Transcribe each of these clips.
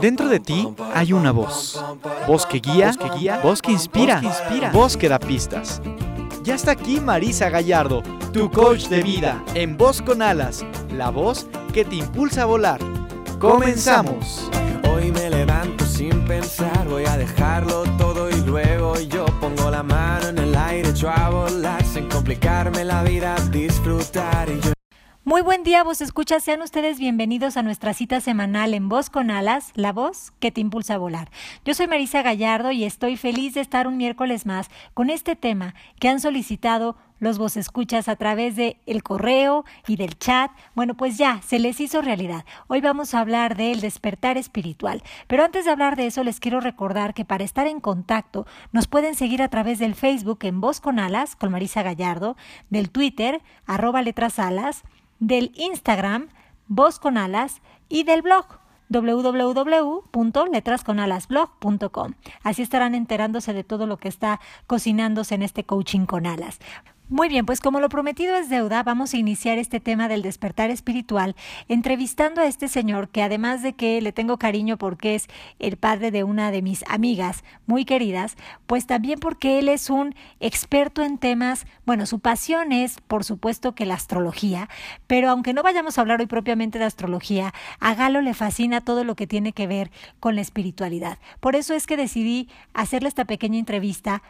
Dentro de ti hay una voz. Voz que guía, que guía, voz que inspira, inspira, voz que da pistas. Ya está aquí Marisa Gallardo, tu coach de vida, en Voz con Alas, la voz que te impulsa a volar. Comenzamos. Hoy me levanto sin pensar, voy a dejarlo todo y luego yo pongo la mano en el aire, echo a volar sin complicarme la vida, disfrutar y yo muy buen día, vos escuchas. Sean ustedes bienvenidos a nuestra cita semanal en Voz con Alas, la voz que te impulsa a volar. Yo soy Marisa Gallardo y estoy feliz de estar un miércoles más con este tema que han solicitado los vos escuchas a través de el correo y del chat. Bueno, pues ya se les hizo realidad. Hoy vamos a hablar del despertar espiritual. Pero antes de hablar de eso, les quiero recordar que para estar en contacto nos pueden seguir a través del Facebook en Voz con Alas con Marisa Gallardo, del Twitter arroba letras alas del Instagram Voz con Alas y del blog www.letrasconalasblog.com. Así estarán enterándose de todo lo que está cocinándose en este coaching con alas. Muy bien, pues como lo prometido es deuda, vamos a iniciar este tema del despertar espiritual entrevistando a este señor que además de que le tengo cariño porque es el padre de una de mis amigas muy queridas, pues también porque él es un experto en temas, bueno, su pasión es por supuesto que la astrología, pero aunque no vayamos a hablar hoy propiamente de astrología, a Galo le fascina todo lo que tiene que ver con la espiritualidad. Por eso es que decidí hacerle esta pequeña entrevista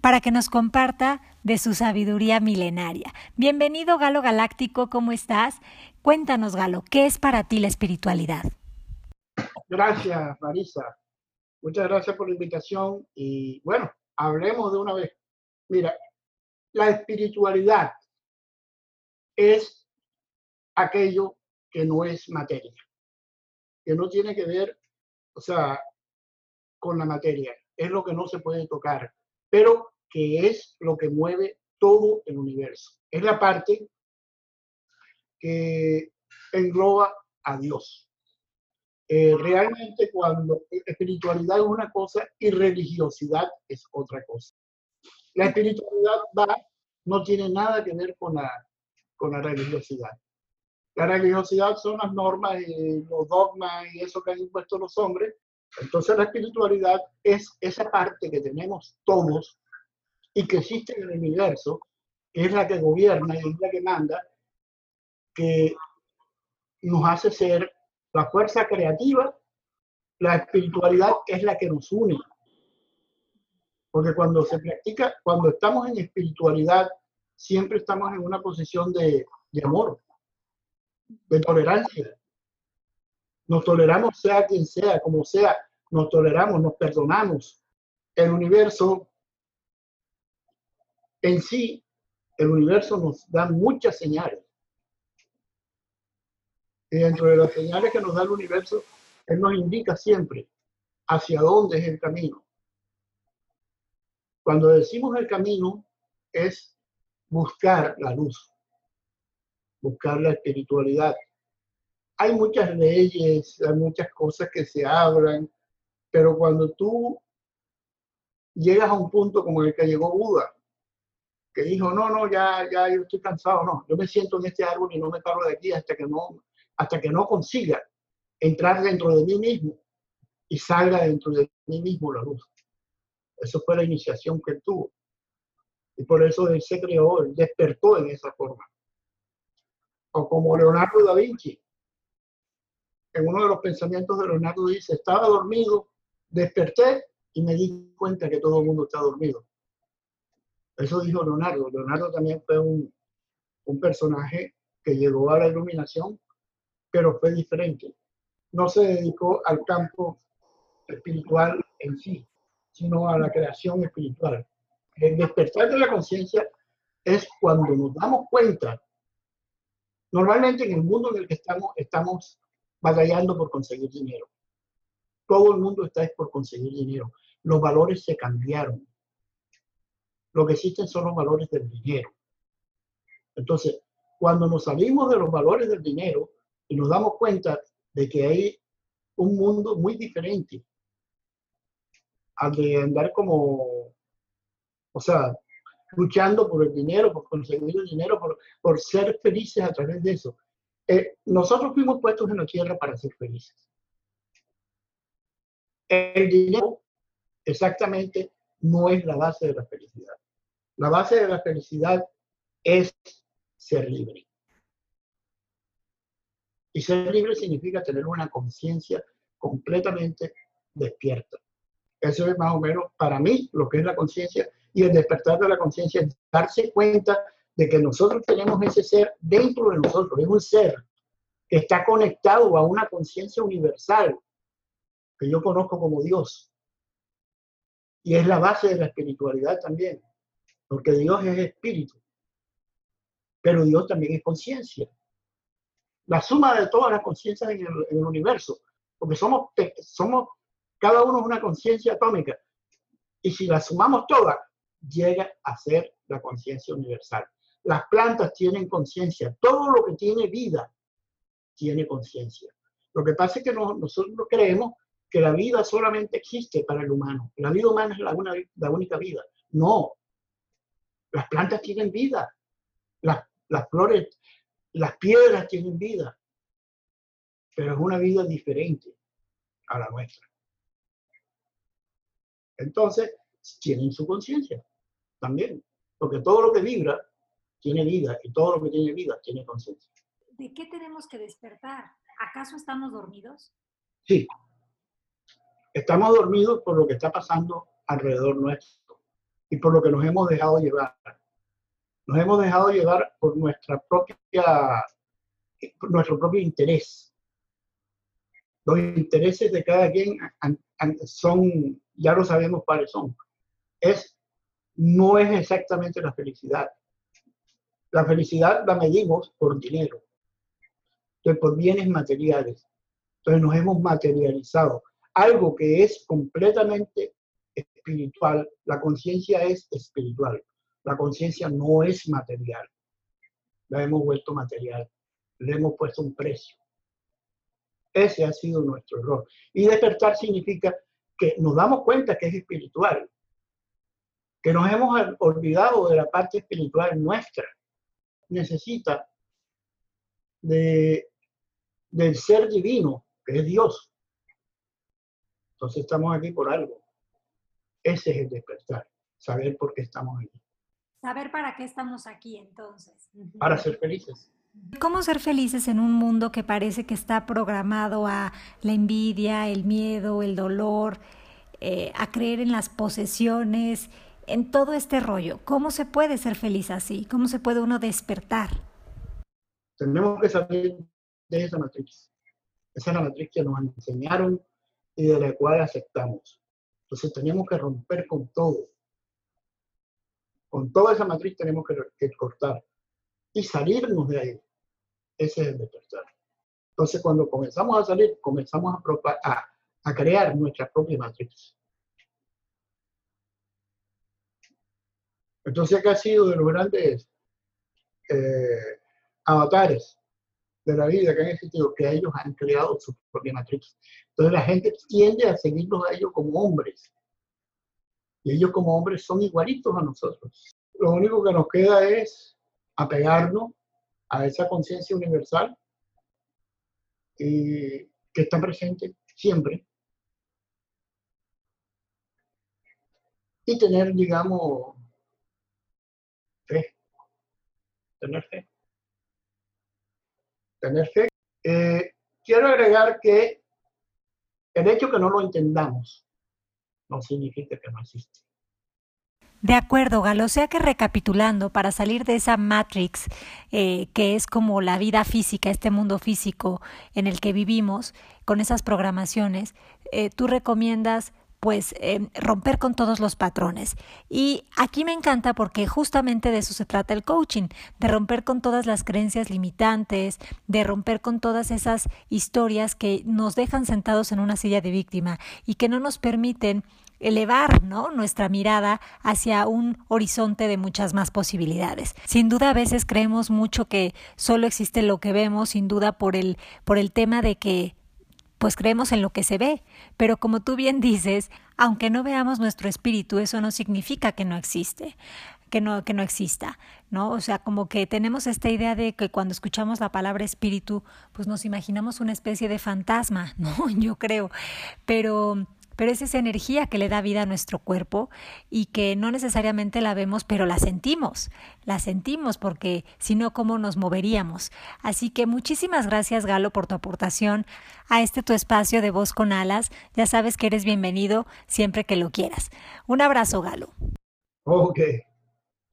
para que nos comparta de su sabiduría milenaria. Bienvenido Galo Galáctico, ¿cómo estás? Cuéntanos, Galo, ¿qué es para ti la espiritualidad? Gracias, Marisa. Muchas gracias por la invitación y bueno, hablemos de una vez. Mira, la espiritualidad es aquello que no es materia, que no tiene que ver, o sea, con la materia, es lo que no se puede tocar, pero que es lo que mueve todo el universo. Es la parte que engloba a Dios. Eh, realmente cuando espiritualidad es una cosa y religiosidad es otra cosa. La espiritualidad va, no tiene nada que ver con la, con la religiosidad. La religiosidad son las normas y los dogmas y eso que han impuesto los hombres. Entonces la espiritualidad es esa parte que tenemos todos y que existe en el universo, es la que gobierna y es la que manda, que nos hace ser la fuerza creativa, la espiritualidad es la que nos une. Porque cuando se practica, cuando estamos en espiritualidad, siempre estamos en una posición de amor, de tolerancia. Nos toleramos sea quien sea, como sea, nos toleramos, nos perdonamos. El universo en sí, el universo nos da muchas señales. Y dentro de las señales que nos da el universo, Él nos indica siempre hacia dónde es el camino. Cuando decimos el camino, es buscar la luz, buscar la espiritualidad. Hay muchas leyes, hay muchas cosas que se hablan, pero cuando tú llegas a un punto como el que llegó Buda, que dijo, no, no, ya, ya yo estoy cansado, no, yo me siento en este árbol y no me paro de aquí hasta que no, hasta que no consiga entrar dentro de mí mismo y salga dentro de mí mismo la luz. Eso fue la iniciación que él tuvo. Y por eso él se creó, él despertó en esa forma. O como Leonardo da Vinci. En uno de los pensamientos de Leonardo dice, estaba dormido, desperté y me di cuenta que todo el mundo está dormido. Eso dijo Leonardo. Leonardo también fue un, un personaje que llegó a la iluminación, pero fue diferente. No se dedicó al campo espiritual en sí, sino a la creación espiritual. El despertar de la conciencia es cuando nos damos cuenta, normalmente en el mundo en el que estamos, estamos batallando por conseguir dinero. Todo el mundo está por conseguir dinero. Los valores se cambiaron lo que existen son los valores del dinero. Entonces, cuando nos salimos de los valores del dinero y nos damos cuenta de que hay un mundo muy diferente al de andar como, o sea, luchando por el dinero, por conseguir el dinero, por, por ser felices a través de eso. Eh, nosotros fuimos puestos en la tierra para ser felices. El dinero exactamente no es la base de la felicidad. La base de la felicidad es ser libre. Y ser libre significa tener una conciencia completamente despierta. Eso es más o menos para mí lo que es la conciencia y el despertar de la conciencia es darse cuenta de que nosotros tenemos ese ser dentro de nosotros, es un ser que está conectado a una conciencia universal que yo conozco como Dios. Y es la base de la espiritualidad también, porque Dios es espíritu, pero Dios también es conciencia. La suma de todas las conciencias en, el, universo, porque somos, somos, cada uno una conciencia atómica, y si la sumamos todas, llega a ser la conciencia universal. Las plantas tienen conciencia, todo lo que tiene vida tiene conciencia. Lo que pasa es que nosotros creemos que la vida solamente existe para el humano. La vida humana es la, la única vida. No. Las plantas tienen vida. Las, las flores, las piedras tienen vida. Pero es una vida diferente a la nuestra. Entonces, tienen su conciencia también, porque todo lo que vibra tiene vida y todo lo que tiene vida tiene conciencia. ¿De qué tenemos que despertar? ¿Acaso estamos dormidos? Sí, estamos dormidos por lo que está pasando alrededor nuestro y por lo que nos hemos dejado llevar. Nos hemos dejado llevar por nuestra propia, por nuestro propio interés. Los intereses de cada quien son, ya lo sabemos cuáles son. Es no es exactamente la felicidad. La felicidad la medimos por dinero, entonces por bienes materiales. Entonces nos hemos materializado. Algo que es completamente espiritual, la conciencia es espiritual. La conciencia no es material. La hemos vuelto material. Le hemos puesto un precio. Ese ha sido nuestro error. Y despertar significa que nos damos cuenta que es espiritual, que nos hemos olvidado de la parte espiritual nuestra. Necesita de, del ser divino, que es Dios. Entonces estamos aquí por algo. Ese es el despertar, saber por qué estamos aquí. Saber para qué estamos aquí entonces. Para ser felices. ¿Cómo ser felices en un mundo que parece que está programado a la envidia, el miedo, el dolor, eh, a creer en las posesiones en todo este rollo? ¿Cómo se puede ser feliz así? ¿Cómo se puede uno despertar? Tenemos que salir de esa matriz. Esa es la matriz que nos enseñaron y de la cual aceptamos. Entonces tenemos que romper con todo. Con toda esa matriz tenemos que, cortar y salirnos de ahí. Ese es el despertar. Entonces cuando comenzamos a salir, comenzamos a, a, a crear nuestra propia matriz. Entonces, ¿qué ha sido de los grandes eh, avatares de la vida que han existido? Que ellos han creado su propia matriz. Entonces, la gente tiende a seguirlos a ellos como hombres. Y ellos como hombres son igualitos a nosotros. Lo único que nos queda es apegarnos a esa conciencia universal y que está presente siempre. Y tener, digamos, Tener fe. Tener fe. Eh, quiero agregar que el hecho que no lo entendamos no significa que no existe. De acuerdo, Galo. O sea que recapitulando, para salir de esa matrix eh, que es como la vida física, este mundo físico en el que vivimos, con esas programaciones, eh, tú recomiendas pues em, romper con todos los patrones. Y aquí me encanta porque justamente de eso se trata el coaching, de romper con todas las creencias limitantes, de romper con todas esas historias que nos dejan sentados en una silla de víctima y que no nos permiten elevar ¿no? nuestra mirada hacia un horizonte de muchas más posibilidades. Sin duda a veces creemos mucho que solo existe lo que vemos, sin duda por el, por el tema de que pues creemos en lo que se ve, pero como tú bien dices, aunque no veamos nuestro espíritu, eso no significa que no existe. que no, que no exista, ¿no? O sea, como que tenemos esta idea de que cuando escuchamos la palabra espíritu, pues nos imaginamos una especie de fantasma, ¿no? Yo creo. Pero pero es esa energía que le da vida a nuestro cuerpo y que no necesariamente la vemos, pero la sentimos, la sentimos porque si no, ¿cómo nos moveríamos? Así que muchísimas gracias Galo por tu aportación a este tu espacio de voz con alas. Ya sabes que eres bienvenido siempre que lo quieras. Un abrazo Galo. Ok,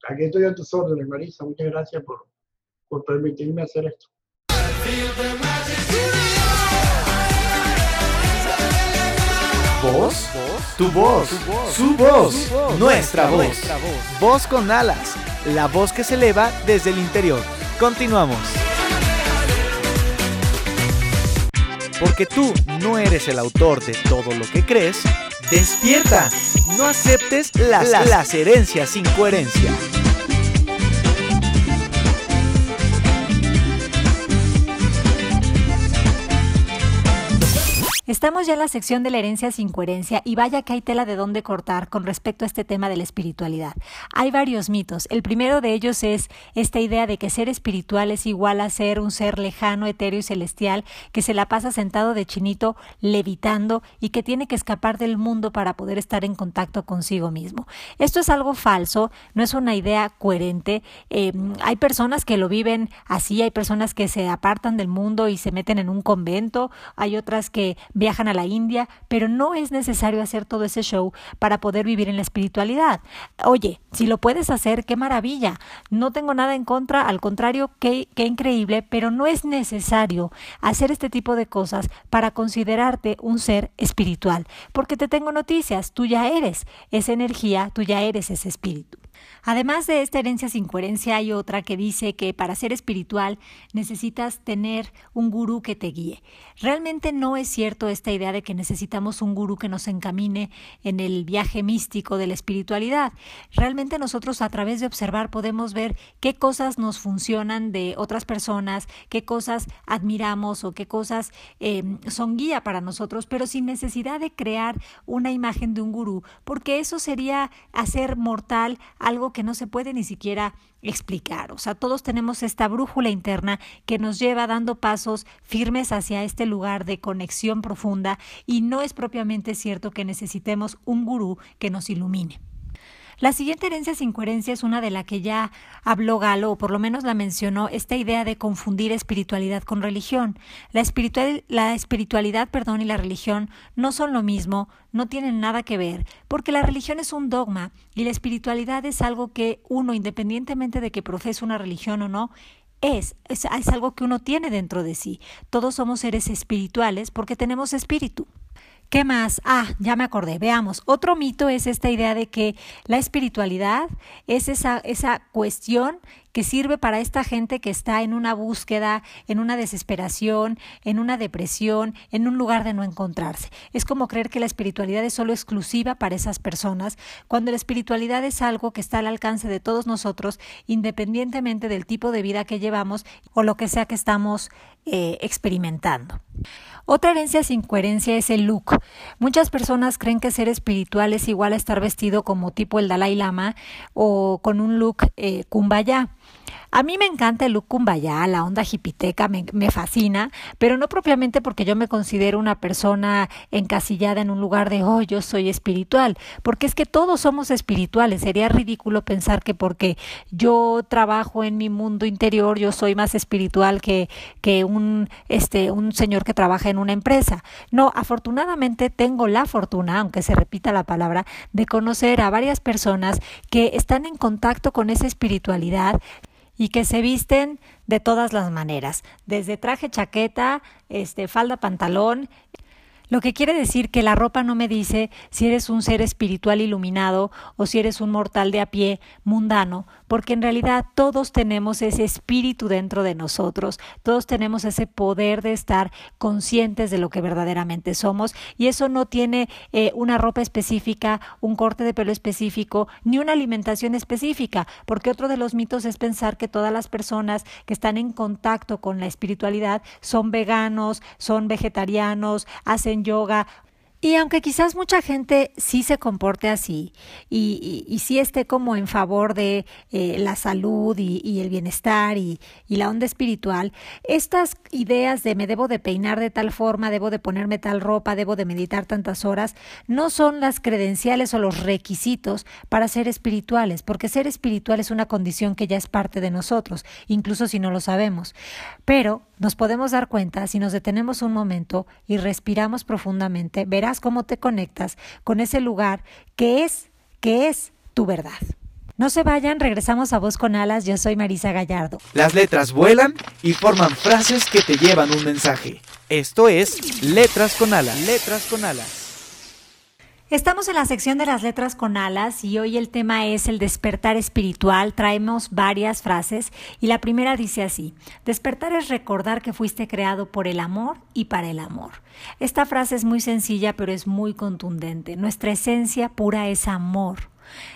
aquí estoy a tus órdenes Marisa, muchas gracias por, por permitirme hacer esto. ¿Voz? Tu voz, su voz, nuestra voz. Voz con alas, la voz que se eleva desde el interior. Continuamos. Porque tú no eres el autor de todo lo que crees, despierta. No aceptes las, las herencias sin coherencia. Estamos ya en la sección de la herencia sin coherencia y vaya que hay tela de dónde cortar con respecto a este tema de la espiritualidad. Hay varios mitos. El primero de ellos es esta idea de que ser espiritual es igual a ser un ser lejano, etéreo y celestial que se la pasa sentado de chinito, levitando y que tiene que escapar del mundo para poder estar en contacto consigo mismo. Esto es algo falso, no es una idea coherente. Eh, hay personas que lo viven así, hay personas que se apartan del mundo y se meten en un convento, hay otras que viajan a la India, pero no es necesario hacer todo ese show para poder vivir en la espiritualidad. Oye, si lo puedes hacer, qué maravilla. No tengo nada en contra, al contrario, qué, increíble, pero no es necesario hacer este tipo de cosas para considerarte un ser espiritual, porque te tengo noticias, tú ya eres esa energía, tú ya eres ese espíritu. Además de esta herencia sin coherencia, hay otra que dice que para ser espiritual necesitas tener un gurú que te guíe. Realmente no es cierto esta idea de que necesitamos un gurú que nos encamine en el viaje místico de la espiritualidad. Realmente nosotros a través de observar podemos ver qué cosas nos funcionan de otras personas, qué cosas admiramos o qué cosas eh, son guía para nosotros, pero sin necesidad de crear una imagen de un gurú, porque eso sería hacer mortal algo que no se puede ni siquiera explicar. O sea, todos tenemos esta brújula interna que nos lleva dando pasos firmes hacia este lugar de conexión profunda y no es propiamente cierto que necesitemos un gurú que nos ilumine. La siguiente herencia sin coherencia es una de la que ya habló Galo, o por lo menos la mencionó, esta idea de confundir espiritualidad con religión. La, espiritual, la espiritualidad perdón, y la religión no son lo mismo, no tienen nada que ver, porque la religión es un dogma y la espiritualidad es algo que uno, independientemente de que profese una religión o no, es, es, es algo que uno tiene dentro de sí. Todos somos seres espirituales porque tenemos espíritu. ¿Qué más? Ah, ya me acordé. Veamos. Otro mito es esta idea de que la espiritualidad es esa, esa cuestión que sirve para esta gente que está en una búsqueda, en una desesperación, en una depresión, en un lugar de no encontrarse. Es como creer que la espiritualidad es solo exclusiva para esas personas, cuando la espiritualidad es algo que está al alcance de todos nosotros, independientemente del tipo de vida que llevamos o lo que sea que estamos eh, experimentando. Otra herencia sin coherencia es el look. Muchas personas creen que ser espiritual es igual a estar vestido como tipo el Dalai Lama o con un look eh, kumbaya. A mí me encanta el kumbaya, la onda hipiteca, me, me, fascina, pero no propiamente porque yo me considero una persona encasillada en un lugar de, oh, yo soy espiritual, porque es que todos somos espirituales. Sería ridículo pensar que porque yo trabajo en mi mundo interior, yo soy más espiritual que, que un, este, un señor que trabaja en una empresa. No, afortunadamente tengo la fortuna, aunque se repita la palabra, de conocer a varias personas que están en contacto con esa espiritualidad y que se visten de todas las maneras, desde traje, chaqueta, este, falda, pantalón, lo que quiere decir que la ropa no me dice si eres un ser espiritual iluminado o si eres un mortal de a pie mundano, porque en realidad todos tenemos ese espíritu dentro de nosotros, todos tenemos ese poder de estar conscientes de lo que verdaderamente somos y eso no tiene eh, una ropa específica, un corte de pelo específico, ni una alimentación específica, porque otro de los mitos es pensar que todas las personas que están en contacto con la espiritualidad son veganos, son vegetarianos, hacen yoga. Y aunque quizás mucha gente sí se comporte así y, y, sí esté como en favor de eh, la salud y, el bienestar y, la onda espiritual, estas ideas de me debo de peinar de tal forma, debo de ponerme tal ropa, debo de meditar tantas horas, no son las credenciales o los requisitos para ser espirituales, porque ser espiritual es una condición que ya es parte de nosotros, incluso si no lo sabemos. Pero nos podemos dar cuenta si nos detenemos un momento y respiramos profundamente, verás cómo te conectas con ese lugar que es, que es tu verdad. No se vayan, regresamos a Voz con Alas, yo soy Marisa Gallardo. Las letras vuelan y forman frases que te llevan un mensaje. Esto es Letras con Alas. Letras con Alas. Estamos en la sección de las letras con alas y hoy el tema es el despertar espiritual. Traemos varias frases y la primera dice así, despertar es recordar que fuiste creado por el amor y para el amor. Esta frase es muy sencilla pero es muy contundente. Nuestra esencia pura es amor.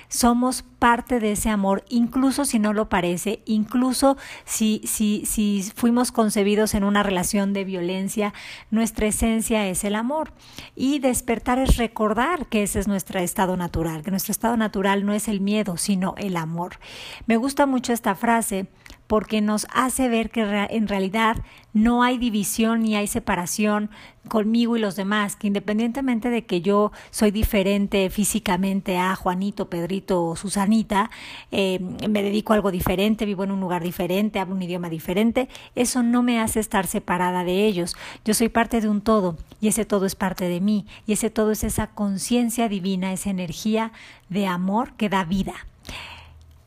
Somos parte de ese amor, incluso si no lo parece, incluso si, si, si fuimos concebidos en una relación de violencia, nuestra esencia es el amor. Y despertar es recordar que ese es nuestro estado natural, que nuestro estado natural no es el miedo, sino el amor. Me gusta mucho esta frase porque nos hace ver que en realidad no hay división ni hay separación conmigo y los demás, que independientemente de que yo soy diferente físicamente a Juanito, Pedrito o Susanita, eh, me dedico a algo diferente, vivo en un lugar diferente, hablo un idioma diferente, eso no me hace estar separada de ellos. Yo soy parte de un todo y ese todo es parte de mí y ese todo es esa conciencia divina, esa energía de amor que da vida.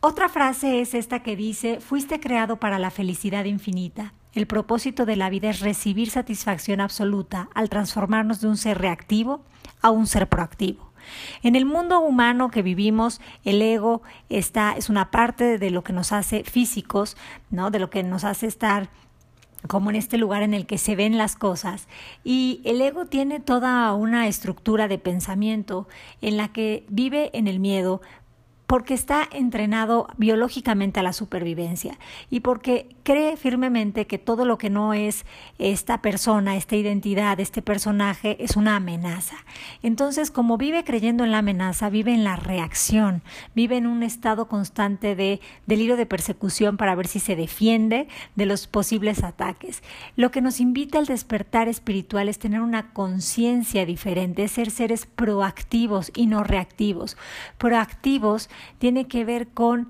Otra frase es esta que dice, fuiste creado para la felicidad infinita. El propósito de la vida es recibir satisfacción absoluta al transformarnos de un ser reactivo a un ser proactivo. En el mundo humano que vivimos, el ego está, es una parte de lo que nos hace físicos, ¿no? de lo que nos hace estar como en este lugar en el que se ven las cosas. Y el ego tiene toda una estructura de pensamiento en la que vive en el miedo, porque está entrenado biológicamente a la supervivencia y porque cree firmemente que todo lo que no es esta persona, esta identidad, este personaje es una amenaza. Entonces, como vive creyendo en la amenaza, vive en la reacción, vive en un estado constante de delirio de persecución para ver si se defiende de los posibles ataques. Lo que nos invita al despertar espiritual es tener una conciencia diferente, es ser seres proactivos y no reactivos. Proactivos tiene que ver con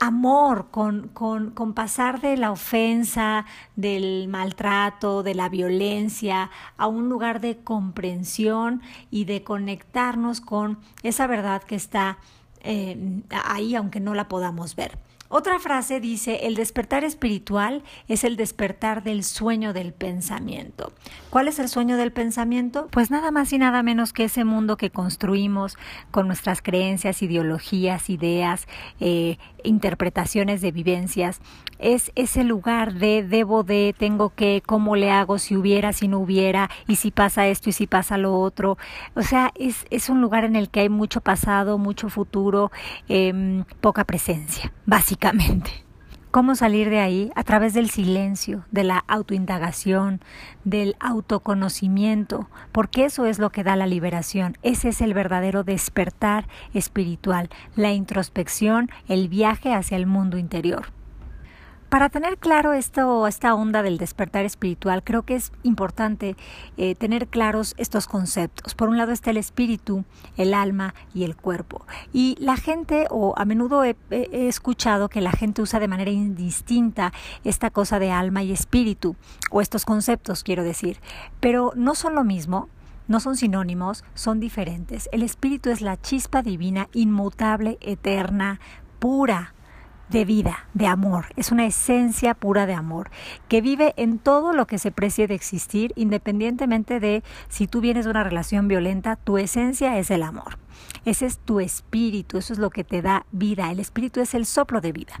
amor, con, con, con, pasar de la ofensa, del maltrato, de la violencia, a un lugar de comprensión y de conectarnos con esa verdad que está eh, ahí, aunque no la podamos ver. Otra frase dice, el despertar espiritual es el despertar del sueño del pensamiento. ¿Cuál es el sueño del pensamiento? Pues nada más y nada menos que ese mundo que construimos con nuestras creencias, ideologías, ideas, eh, interpretaciones de vivencias. Es ese lugar de debo de, tengo que, cómo le hago si hubiera, si no hubiera, y si pasa esto y si pasa lo otro. O sea, es, es un lugar en el que hay mucho pasado, mucho futuro, eh, poca presencia, básicamente ¿Cómo salir de ahí? A través del silencio, de la autoindagación, del autoconocimiento, porque eso es lo que da la liberación. Ese es el verdadero despertar espiritual, la introspección, el viaje hacia el mundo interior. Para tener claro esto, esta onda del despertar espiritual, creo que es importante eh, tener claros estos conceptos. Por un lado está el espíritu, el alma y el cuerpo. Y la gente, o a menudo he, he escuchado que la gente usa de manera indistinta esta cosa de alma y espíritu, o estos conceptos, quiero decir. Pero no son lo mismo, no son sinónimos, son diferentes. El espíritu es la chispa divina, inmutable, eterna, pura, de vida, de amor, es una esencia pura de amor, que vive en todo lo que se precie de existir, independientemente de si tú vienes de una relación violenta, tu esencia es el amor. Ese es tu espíritu, eso es lo que te da vida. El espíritu es el soplo de vida.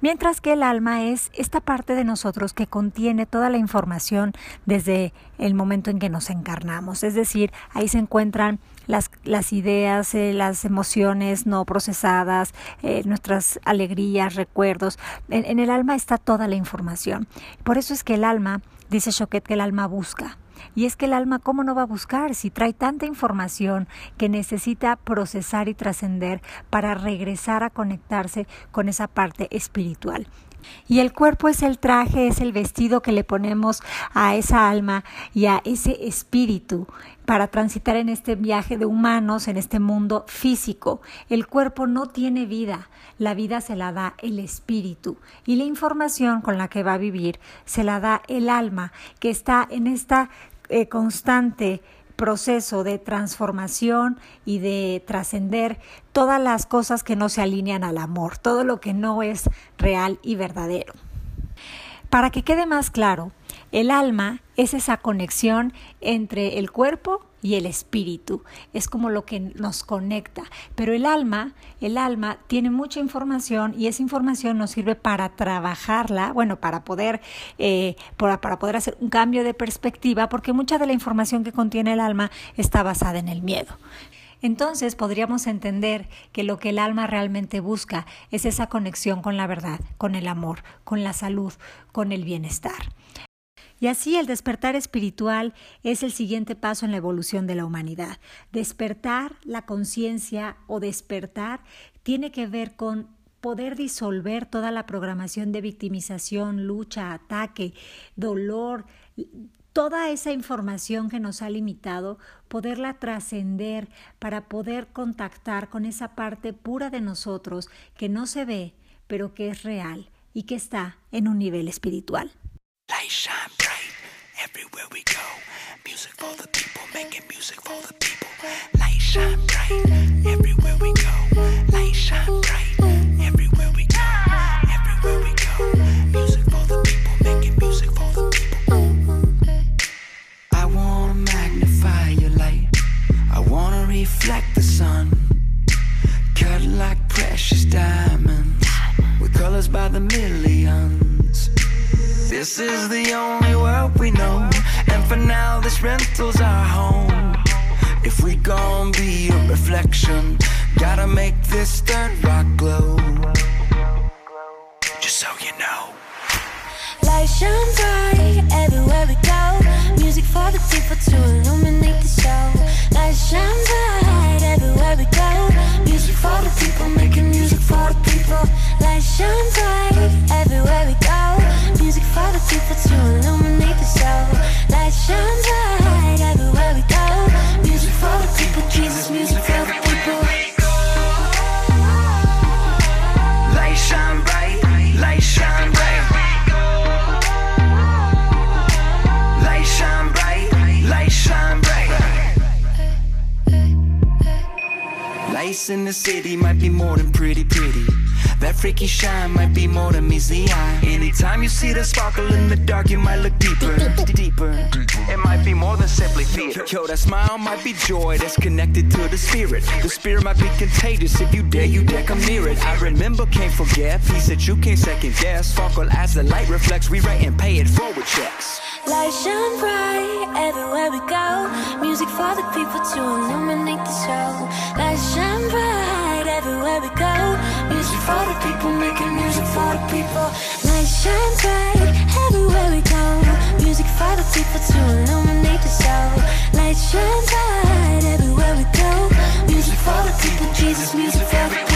Mientras que el alma es esta parte de nosotros que contiene toda la información desde el momento en que nos encarnamos. Es decir, ahí se encuentran las, las ideas, eh, las emociones no procesadas, eh, nuestras alegrías, recuerdos. En, en el alma está toda la información. Por eso es que el alma, dice Choquet, que el alma busca. Y es que el alma, ¿cómo no va a buscar si trae tanta información que necesita procesar y trascender para regresar a conectarse con esa parte espiritual? Y el cuerpo es el traje, es el vestido que le ponemos a esa alma y a ese espíritu para transitar en este viaje de humanos, en este mundo físico. El cuerpo no tiene vida, la vida se la da el espíritu y la información con la que va a vivir se la da el alma, que está en esta eh, constante proceso de transformación y de trascender todas las cosas que no se alinean al amor, todo lo que no es real y verdadero. Para que quede más claro, el alma es esa conexión entre el cuerpo y el espíritu. Es como lo que nos conecta. Pero el alma, el alma tiene mucha información y esa información nos sirve para trabajarla, bueno, para poder, eh, para, para poder hacer un cambio de perspectiva, porque mucha de la información que contiene el alma está basada en el miedo. Entonces podríamos entender que lo que el alma realmente busca es esa conexión con la verdad, con el amor, con la salud, con el bienestar. Y así el despertar espiritual es el siguiente paso en la evolución de la humanidad. Despertar la conciencia o despertar tiene que ver con poder disolver toda la programación de victimización, lucha, ataque, dolor, toda esa información que nos ha limitado, poderla trascender para poder contactar con esa parte pura de nosotros que no se ve, pero que es real y que está en un nivel espiritual. Everywhere we go. Music for the people, making music for the people. Light shine bright everywhere we go. Light shine bright everywhere we go. Everywhere we go. Music for the people, making music for the people. I wanna magnify your light. I wanna reflect the sun. Cut like precious diamonds with colors by the millions. This is the only world we know, and for now, this rental's our home. If we gon' be a reflection, gotta make this third rock glow. Just so you know. Light shine bright everywhere we go. Music for the people to illuminate the show. Light shine bright everywhere we go. Music for the people, making music for the people. Light shine bright everywhere we go. Music for the people to illuminate the show. Light shine bright everywhere we go. Music for the people, Jesus, music for the people. Light shine bright, light shine bright. Light shine bright, light shine bright. Lights in the city might be more than pretty, pretty. That freaky shine might be more than meets the eye. Anytime you see the sparkle in the dark, you might look deeper, deeper. It might be more than simply theater. Yo, that smile might be joy that's connected to the spirit. The spirit might be contagious. If you dare, you dare come near it. I remember, can't forget. Peace that you can't second guess. Sparkle as the light reflects. We write and pay it forward checks. Light shine bright everywhere we go. Music for the people to illuminate the show. Light shine bright everywhere we go. Music for the people, making music for the people. Light shine bright everywhere we go. Music for the people to illuminate the show. Light shine bright everywhere we go. Music for the people, Jesus, music for the people.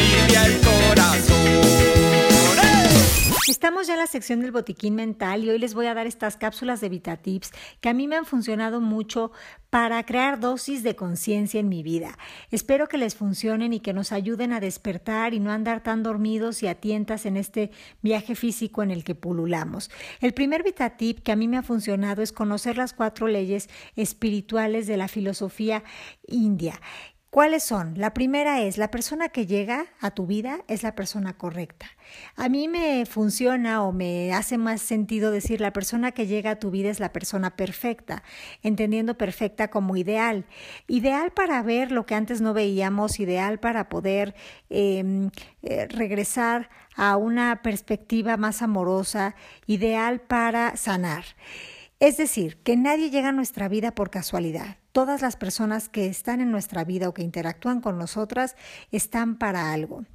Estamos ya en la sección del botiquín mental y hoy les voy a dar estas cápsulas de VitaTips que a mí me han funcionado mucho para crear dosis de conciencia en mi vida. Espero que les funcionen y que nos ayuden a despertar y no andar tan dormidos y a tientas en este viaje físico en el que pululamos. El primer VitaTip que a mí me ha funcionado es conocer las cuatro leyes espirituales de la filosofía india. ¿Cuáles son? La primera es, la persona que llega a tu vida es la persona correcta. A mí me funciona o me hace más sentido decir la persona que llega a tu vida es la persona perfecta, entendiendo perfecta como ideal. Ideal para ver lo que antes no veíamos, ideal para poder em, eh, regresar a una perspectiva más amorosa, ideal para sanar. Es decir, que nadie llega a nuestra vida por casualidad todas las personas que están en nuestra vida o que interactúan con nosotras están para algo.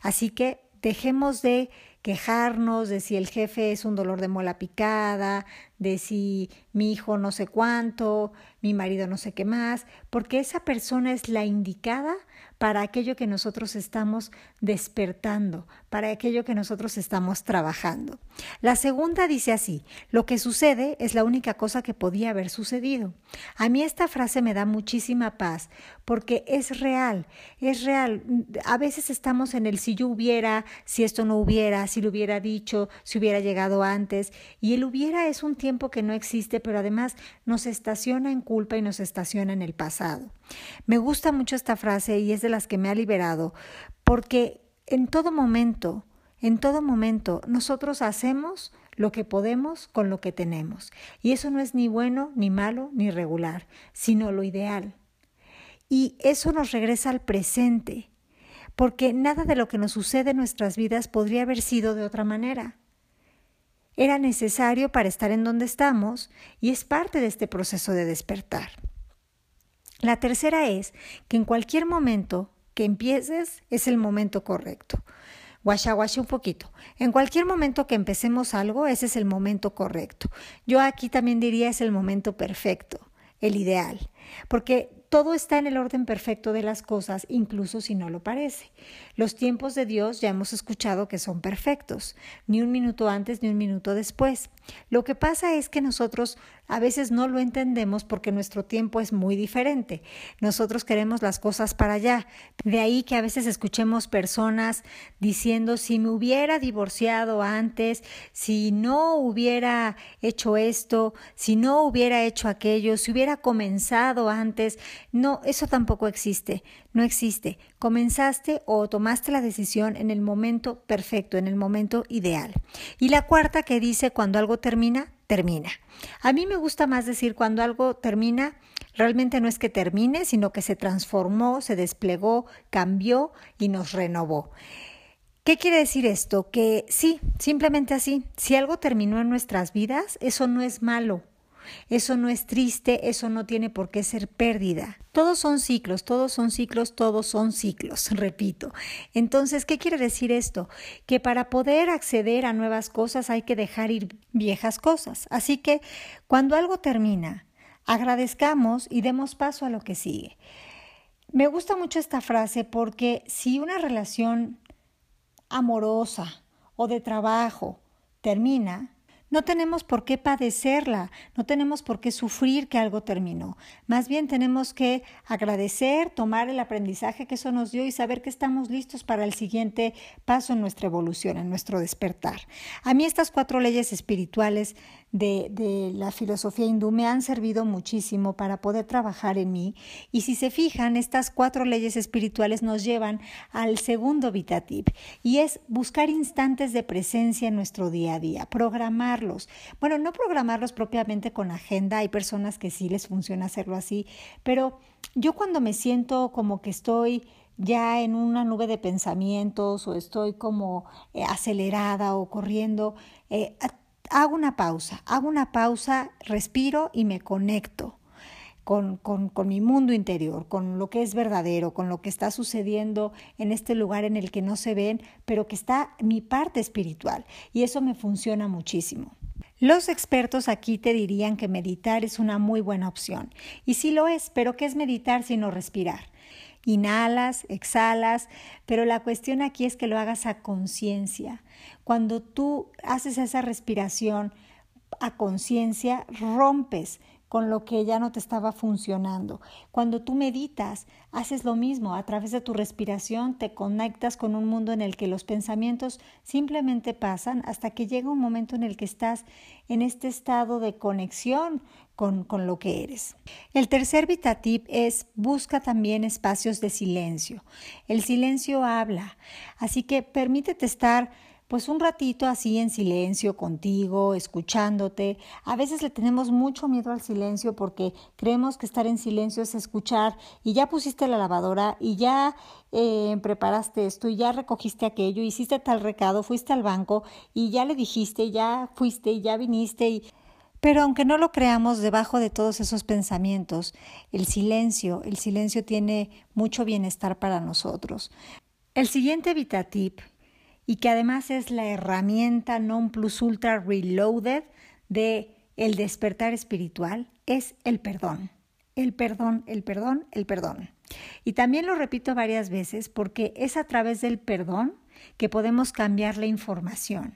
Así que dejemos de quejarnos de si el jefe es un dolor de mola picada, de si mi hijo no sé cuánto, mi marido no sé qué más, porque esa persona es la indicada para aquello que nosotros estamos despertando, para aquello que nosotros estamos trabajando. La segunda dice así, lo que sucede es la única cosa que podía haber sucedido. A mí esta frase me da muchísima paz porque es real, es real. A veces estamos en el si yo hubiera, si esto no hubiera, si lo hubiera dicho, si hubiera llegado antes, y el hubiera es un tiempo que no existe, pero además nos estaciona en culpa y nos estaciona en el pasado. Me gusta mucho esta frase y es de las que me ha liberado, porque en todo momento, en todo momento, nosotros hacemos lo que podemos con lo que tenemos. Y eso no es ni bueno, ni malo, ni regular, sino lo ideal. Y eso nos regresa al presente, porque nada de lo que nos sucede en nuestras vidas podría haber sido de otra manera. Era necesario para estar en donde estamos y es parte de este proceso de despertar. La tercera es que en cualquier momento que empieces es el momento correcto. Guasha, un poquito. En cualquier momento que empecemos algo, ese es el momento correcto. Yo aquí también diría es el momento perfecto, el ideal, porque todo está en el orden perfecto de las cosas, incluso si no lo parece. Los tiempos de Dios ya hemos escuchado que son perfectos, ni un minuto antes ni un minuto después. Lo que pasa es que nosotros a veces no lo entendemos porque nuestro tiempo es muy diferente. Nosotros queremos las cosas para allá. De ahí que a veces escuchemos personas diciendo si me hubiera divorciado antes, si no hubiera hecho esto, si no hubiera hecho aquello, si hubiera comenzado antes. No, eso tampoco existe. No existe. Comenzaste o tomaste la decisión en el momento perfecto, en el momento ideal. Y la cuarta que dice cuando algo termina, termina. A mí me gusta más decir cuando algo termina, realmente no es que termine, sino que se transformó, se desplegó, cambió y nos renovó. ¿Qué quiere decir esto? Que sí, simplemente así. Si algo terminó en nuestras vidas, eso no es malo, eso no es triste, eso no tiene por qué ser pérdida. Todos son ciclos, todos son ciclos, todos son ciclos, repito. Entonces, ¿qué quiere decir esto? Que para poder acceder a nuevas cosas hay que dejar ir viejas cosas. Así que cuando algo termina, agradezcamos y demos paso a lo que sigue. Me gusta mucho esta frase porque si una relación amorosa o de trabajo termina, no tenemos por qué padecerla, no tenemos por qué sufrir que algo terminó. Más bien tenemos que agradecer, tomar el aprendizaje que eso nos dio y saber que estamos listos para el siguiente paso en nuestra evolución, en nuestro despertar. A mí estas cuatro leyes espirituales de, la filosofía hindú me han servido muchísimo para poder trabajar en mí. Y si se fijan, estas cuatro leyes espirituales nos llevan al segundo VitaTip y es buscar instantes de presencia en nuestro día a día, programarlos. Bueno, no programarlos propiamente con agenda, hay personas que sí les funciona hacerlo así, pero yo cuando me siento como que estoy ya en una nube de pensamientos o estoy como eh, acelerada o corriendo, eh, hago una pausa, hago una pausa, respiro y me conecto. Con, con, con, mi mundo interior, con lo que es verdadero, con lo que está sucediendo en este lugar en el que no se ven, pero que está mi parte espiritual. Y eso me funciona muchísimo. Los expertos aquí te dirían que meditar es una muy buena opción. Y sí lo es, pero ¿qué es meditar sino respirar? Inhalas, exhalas, pero la cuestión aquí es que lo hagas a conciencia. Cuando tú haces esa respiración a conciencia, rompes con lo que ya no te estaba funcionando. Cuando tú meditas, haces lo mismo. A través de tu respiración te conectas con un mundo en el que los pensamientos simplemente pasan hasta que llega un momento en el que estás en este estado de conexión con, con lo que eres. El tercer vitatip es busca también espacios de silencio. El silencio habla, así que permítete estar pues un ratito así en silencio contigo, escuchándote. A veces le tenemos mucho miedo al silencio porque creemos que estar en silencio es escuchar y ya pusiste la lavadora y ya eh, preparaste esto y ya recogiste aquello, hiciste tal recado, fuiste al banco y ya le dijiste, ya fuiste y ya viniste y... Pero aunque no lo creamos, debajo de todos esos pensamientos, el silencio, el silencio tiene mucho bienestar para nosotros. El siguiente VitaTip y que además es la herramienta non plus ultra reloaded de el despertar espiritual es el perdón. El perdón, el perdón, el perdón. Y también lo repito varias veces porque es a través del perdón que podemos cambiar la información.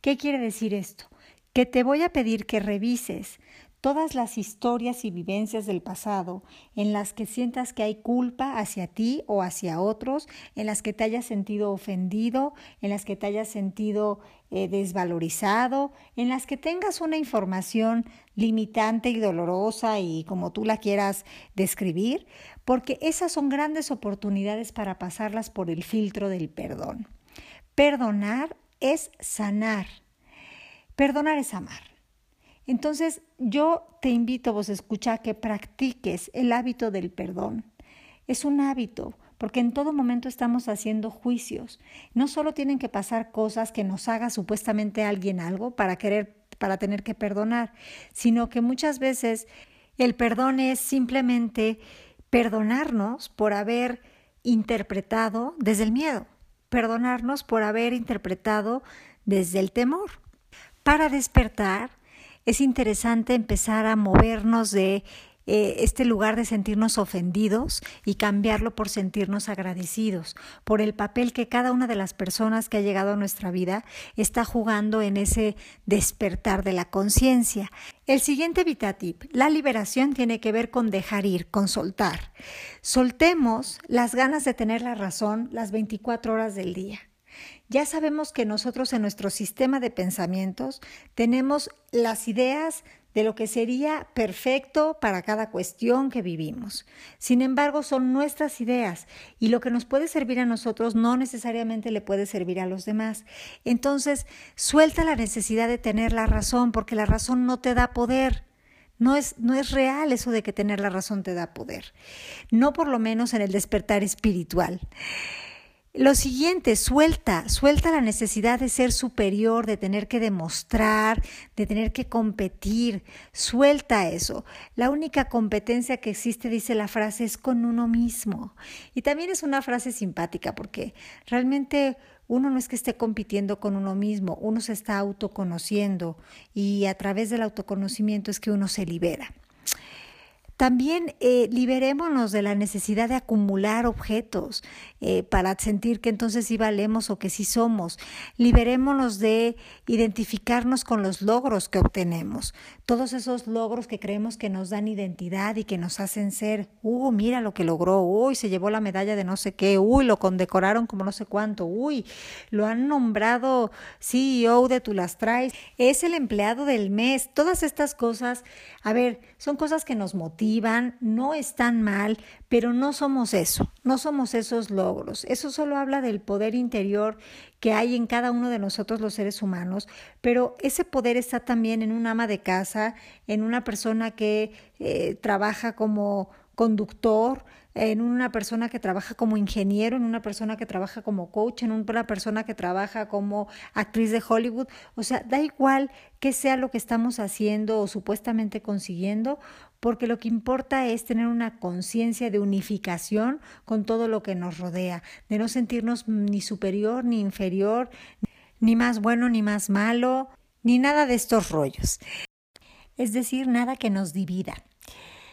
¿Qué quiere decir esto? Que te voy a pedir que revises todas las historias y vivencias del pasado en las que sientas que hay culpa hacia ti o hacia otros, en las que te hayas sentido ofendido, en las que te hayas sentido eh, desvalorizado, en las que tengas una información limitante y dolorosa y como tú la quieras describir, porque esas son grandes oportunidades para pasarlas por el filtro del perdón. Perdonar es sanar. Perdonar es amar. Entonces, yo te invito, vos escucha, que practiques el hábito del perdón. Es un hábito, porque en todo momento estamos haciendo juicios. No solo tienen que pasar cosas que nos haga supuestamente alguien algo para querer para tener que perdonar, sino que muchas veces el perdón es simplemente perdonarnos por haber interpretado desde el miedo, perdonarnos por haber interpretado desde el temor. Para despertar, es interesante empezar a movernos de eh, este lugar de sentirnos ofendidos y cambiarlo por sentirnos agradecidos, por el papel que cada una de las personas que ha llegado a nuestra vida está jugando en ese despertar de la conciencia. El siguiente Vitatip, la liberación tiene que ver con dejar ir, con soltar. Soltemos las ganas de tener la razón las 24 horas del día. Ya sabemos que nosotros en nuestro sistema de pensamientos tenemos las ideas de lo que sería perfecto para cada cuestión que vivimos. Sin embargo, son nuestras ideas y lo que nos puede servir a nosotros no necesariamente le puede servir a los demás. Entonces, suelta la necesidad de tener la razón porque la razón no te da poder. No es, no es real eso de que tener la razón te da poder. No por lo menos en el despertar espiritual. Lo siguiente, suelta, suelta la necesidad de ser superior, de tener que demostrar, de tener que competir, suelta eso. La única competencia que existe, dice la frase, es con uno mismo. Y también es una frase simpática porque realmente uno no es que esté compitiendo con uno mismo, uno se está autoconociendo y a través del autoconocimiento es que uno se libera. También eh, liberémonos de la necesidad de acumular objetos eh, para sentir que entonces sí valemos o que sí somos. Liberémonos de identificarnos con los logros que obtenemos. Todos esos logros que creemos que nos dan identidad y que nos hacen ser, uh, mira lo que logró, uy, se llevó la medalla de no sé qué, uy, lo condecoraron como no sé cuánto, uy, lo han nombrado CEO de Traes, es el empleado del mes. Todas estas cosas, a ver, son cosas que nos motivan no están mal, pero no somos eso, no somos esos logros. Eso solo habla del poder interior que hay en cada uno de nosotros los seres humanos, pero ese poder está también en un ama de casa, en una persona que eh, trabaja como conductor, en una persona que trabaja como ingeniero, en una persona que trabaja como coach, en una persona que trabaja como actriz de Hollywood. O sea, da igual que sea lo que estamos haciendo o supuestamente consiguiendo, porque lo que importa es tener una conciencia de unificación con todo lo que nos rodea, de no sentirnos ni superior ni inferior, ni más bueno ni más malo, ni nada de estos rollos. Es decir, nada que nos divida.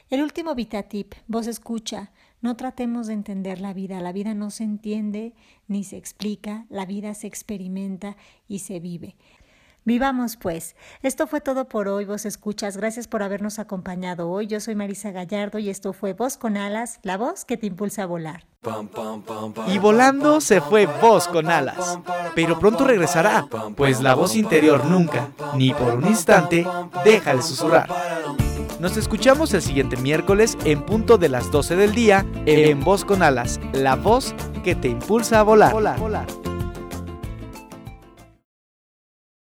El último VitaTip, vos escucha, No tratemos de entender la vida. La vida no se entiende ni se explica. La vida se experimenta y se vive. Vivamos pues. Esto fue todo por hoy, vos escuchas. Gracias por habernos acompañado hoy. Yo soy Marisa Gallardo y esto fue Voz con Alas, la voz que te impulsa a volar. Y volando se fue Voz con Alas. Pero pronto regresará, pues la voz interior nunca, ni por un instante, deja de susurrar. Nos escuchamos el siguiente miércoles en punto de las 12 del día en Voz con Alas, la voz que te impulsa a volar. volar.